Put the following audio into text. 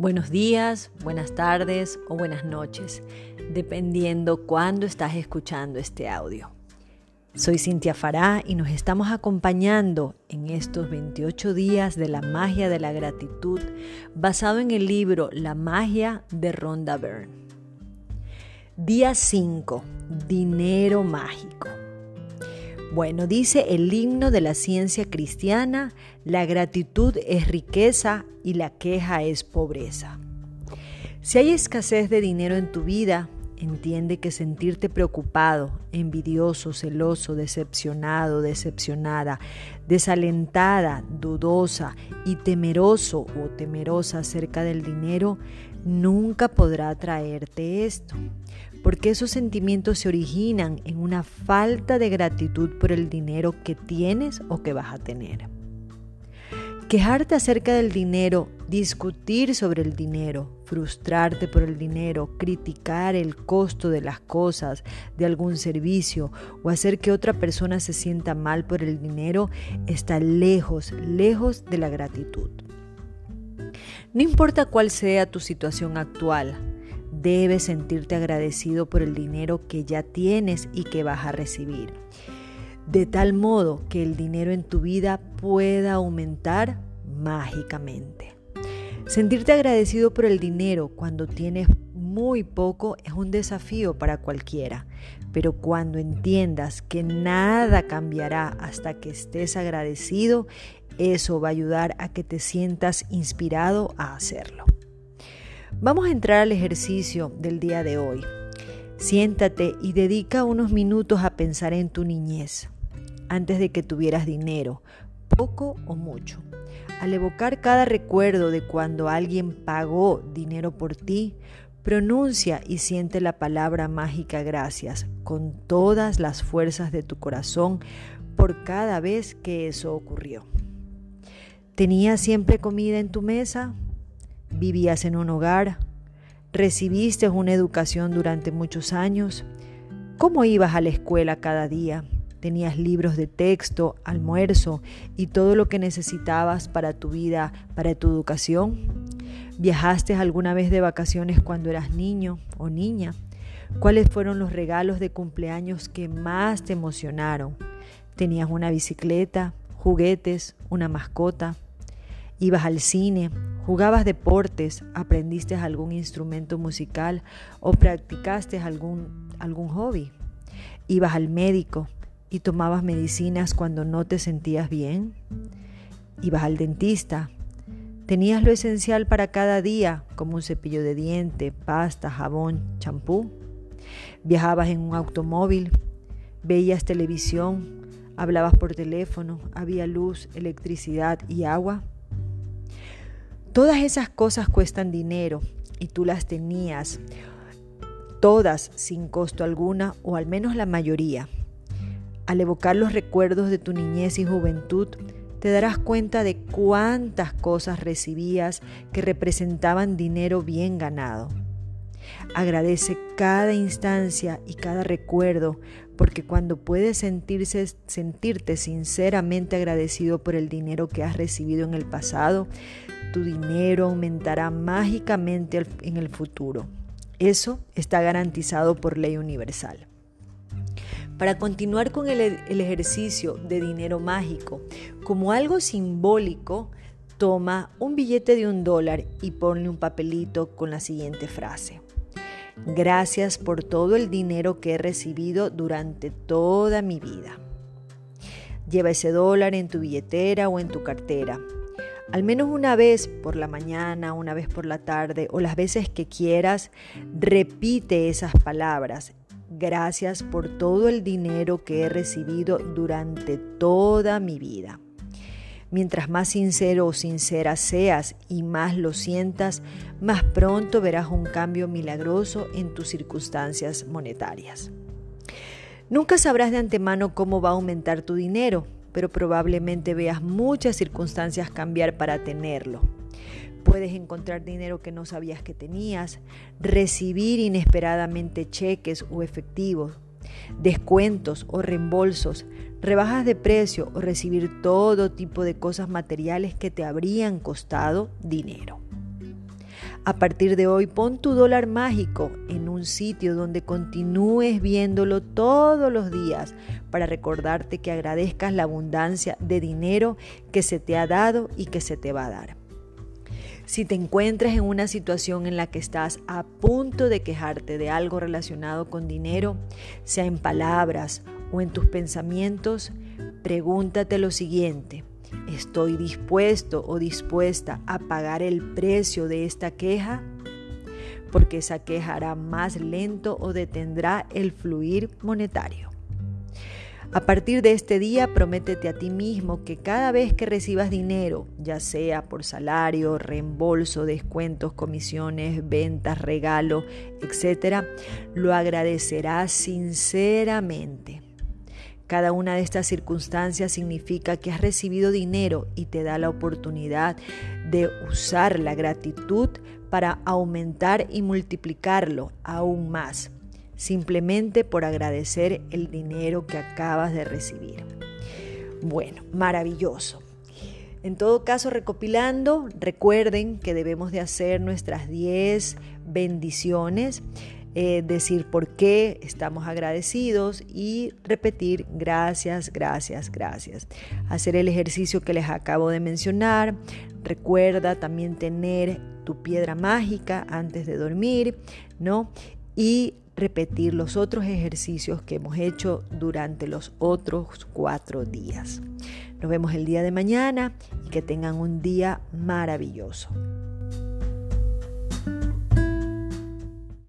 Buenos días, buenas tardes o buenas noches, dependiendo cuándo estás escuchando este audio. Soy Cintia Fará y nos estamos acompañando en estos 28 días de la magia de la gratitud basado en el libro La magia de Rhonda Byrne. Día 5. Dinero mágico. Bueno, dice el himno de la ciencia cristiana, la gratitud es riqueza y la queja es pobreza. Si hay escasez de dinero en tu vida, entiende que sentirte preocupado, envidioso, celoso, decepcionado, decepcionada, desalentada, dudosa y temeroso o temerosa acerca del dinero nunca podrá traerte esto porque esos sentimientos se originan en una falta de gratitud por el dinero que tienes o que vas a tener. Quejarte acerca del dinero, discutir sobre el dinero, frustrarte por el dinero, criticar el costo de las cosas, de algún servicio o hacer que otra persona se sienta mal por el dinero está lejos, lejos de la gratitud. No importa cuál sea tu situación actual, Debes sentirte agradecido por el dinero que ya tienes y que vas a recibir. De tal modo que el dinero en tu vida pueda aumentar mágicamente. Sentirte agradecido por el dinero cuando tienes muy poco es un desafío para cualquiera, pero cuando entiendas que nada cambiará hasta que estés agradecido, eso va a ayudar a que te sientas inspirado a hacerlo. Vamos a entrar al ejercicio del día de hoy. Siéntate y dedica unos minutos a pensar en tu niñez, antes de que tuvieras dinero, poco o mucho. Al evocar cada recuerdo de cuando alguien pagó dinero por ti, pronuncia y siente la palabra mágica gracias con todas las fuerzas de tu corazón por cada vez que eso ocurrió. ¿Tenías siempre comida en tu mesa? vivías en un hogar, recibiste una educación durante muchos años, cómo ibas a la escuela cada día, tenías libros de texto, almuerzo y todo lo que necesitabas para tu vida, para tu educación. ¿Viajaste alguna vez de vacaciones cuando eras niño o niña? ¿Cuáles fueron los regalos de cumpleaños que más te emocionaron? ¿Tenías una bicicleta, juguetes, una mascota? ¿Ibas al cine ¿Jugabas deportes? ¿Aprendiste algún instrumento musical? ¿O practicaste algún, algún hobby? ¿Ibas al médico y tomabas medicinas cuando no te sentías bien? ¿Ibas al dentista? ¿Tenías lo esencial para cada día, como un cepillo de diente, pasta, jabón, champú? ¿Viajabas en un automóvil? ¿Veías televisión? ¿Hablabas por teléfono? ¿Había luz, electricidad y agua? Todas esas cosas cuestan dinero y tú las tenías todas sin costo alguna o al menos la mayoría. Al evocar los recuerdos de tu niñez y juventud, te darás cuenta de cuántas cosas recibías que representaban dinero bien ganado. Agradece cada instancia y cada recuerdo, porque cuando puedes sentirse, sentirte sinceramente agradecido por el dinero que has recibido en el pasado, tu dinero aumentará mágicamente en el futuro. Eso está garantizado por ley universal. Para continuar con el, el ejercicio de dinero mágico, como algo simbólico, toma un billete de un dólar y ponle un papelito con la siguiente frase. Gracias por todo el dinero que he recibido durante toda mi vida. Lleva ese dólar en tu billetera o en tu cartera al menos una vez por la mañana, una vez por la tarde o las veces que quieras, repite esas palabras. Gracias por todo el dinero que he recibido durante toda mi vida. Mientras más sincero o sincera seas y más lo sientas, más pronto verás un cambio milagroso en tus circunstancias monetarias. Nunca sabrás de antemano cómo va a aumentar tu dinero, pero probablemente veas muchas circunstancias cambiar para tenerlo. Puedes encontrar dinero que no sabías que tenías, recibir inesperadamente cheques o efectivos, descuentos o reembolsos, rebajas de precio o recibir todo tipo de cosas materiales que te habrían costado dinero. A partir de hoy pon tu dólar mágico en un sitio donde continúes viéndolo todos los días para recordarte que agradezcas la abundancia de dinero que se te ha dado y que se te va a dar. Si te encuentras en una situación en la que estás a punto de quejarte de algo relacionado con dinero, sea en palabras o en tus pensamientos, pregúntate lo siguiente. ¿Estoy dispuesto o dispuesta a pagar el precio de esta queja? Porque esa queja hará más lento o detendrá el fluir monetario. A partir de este día, prométete a ti mismo que cada vez que recibas dinero, ya sea por salario, reembolso, descuentos, comisiones, ventas, regalo, etc., lo agradecerás sinceramente. Cada una de estas circunstancias significa que has recibido dinero y te da la oportunidad de usar la gratitud para aumentar y multiplicarlo aún más simplemente por agradecer el dinero que acabas de recibir. Bueno, maravilloso. En todo caso, recopilando, recuerden que debemos de hacer nuestras 10 bendiciones, eh, decir por qué estamos agradecidos y repetir gracias, gracias, gracias. Hacer el ejercicio que les acabo de mencionar. Recuerda también tener tu piedra mágica antes de dormir, ¿no? Y repetir los otros ejercicios que hemos hecho durante los otros cuatro días. Nos vemos el día de mañana y que tengan un día maravilloso.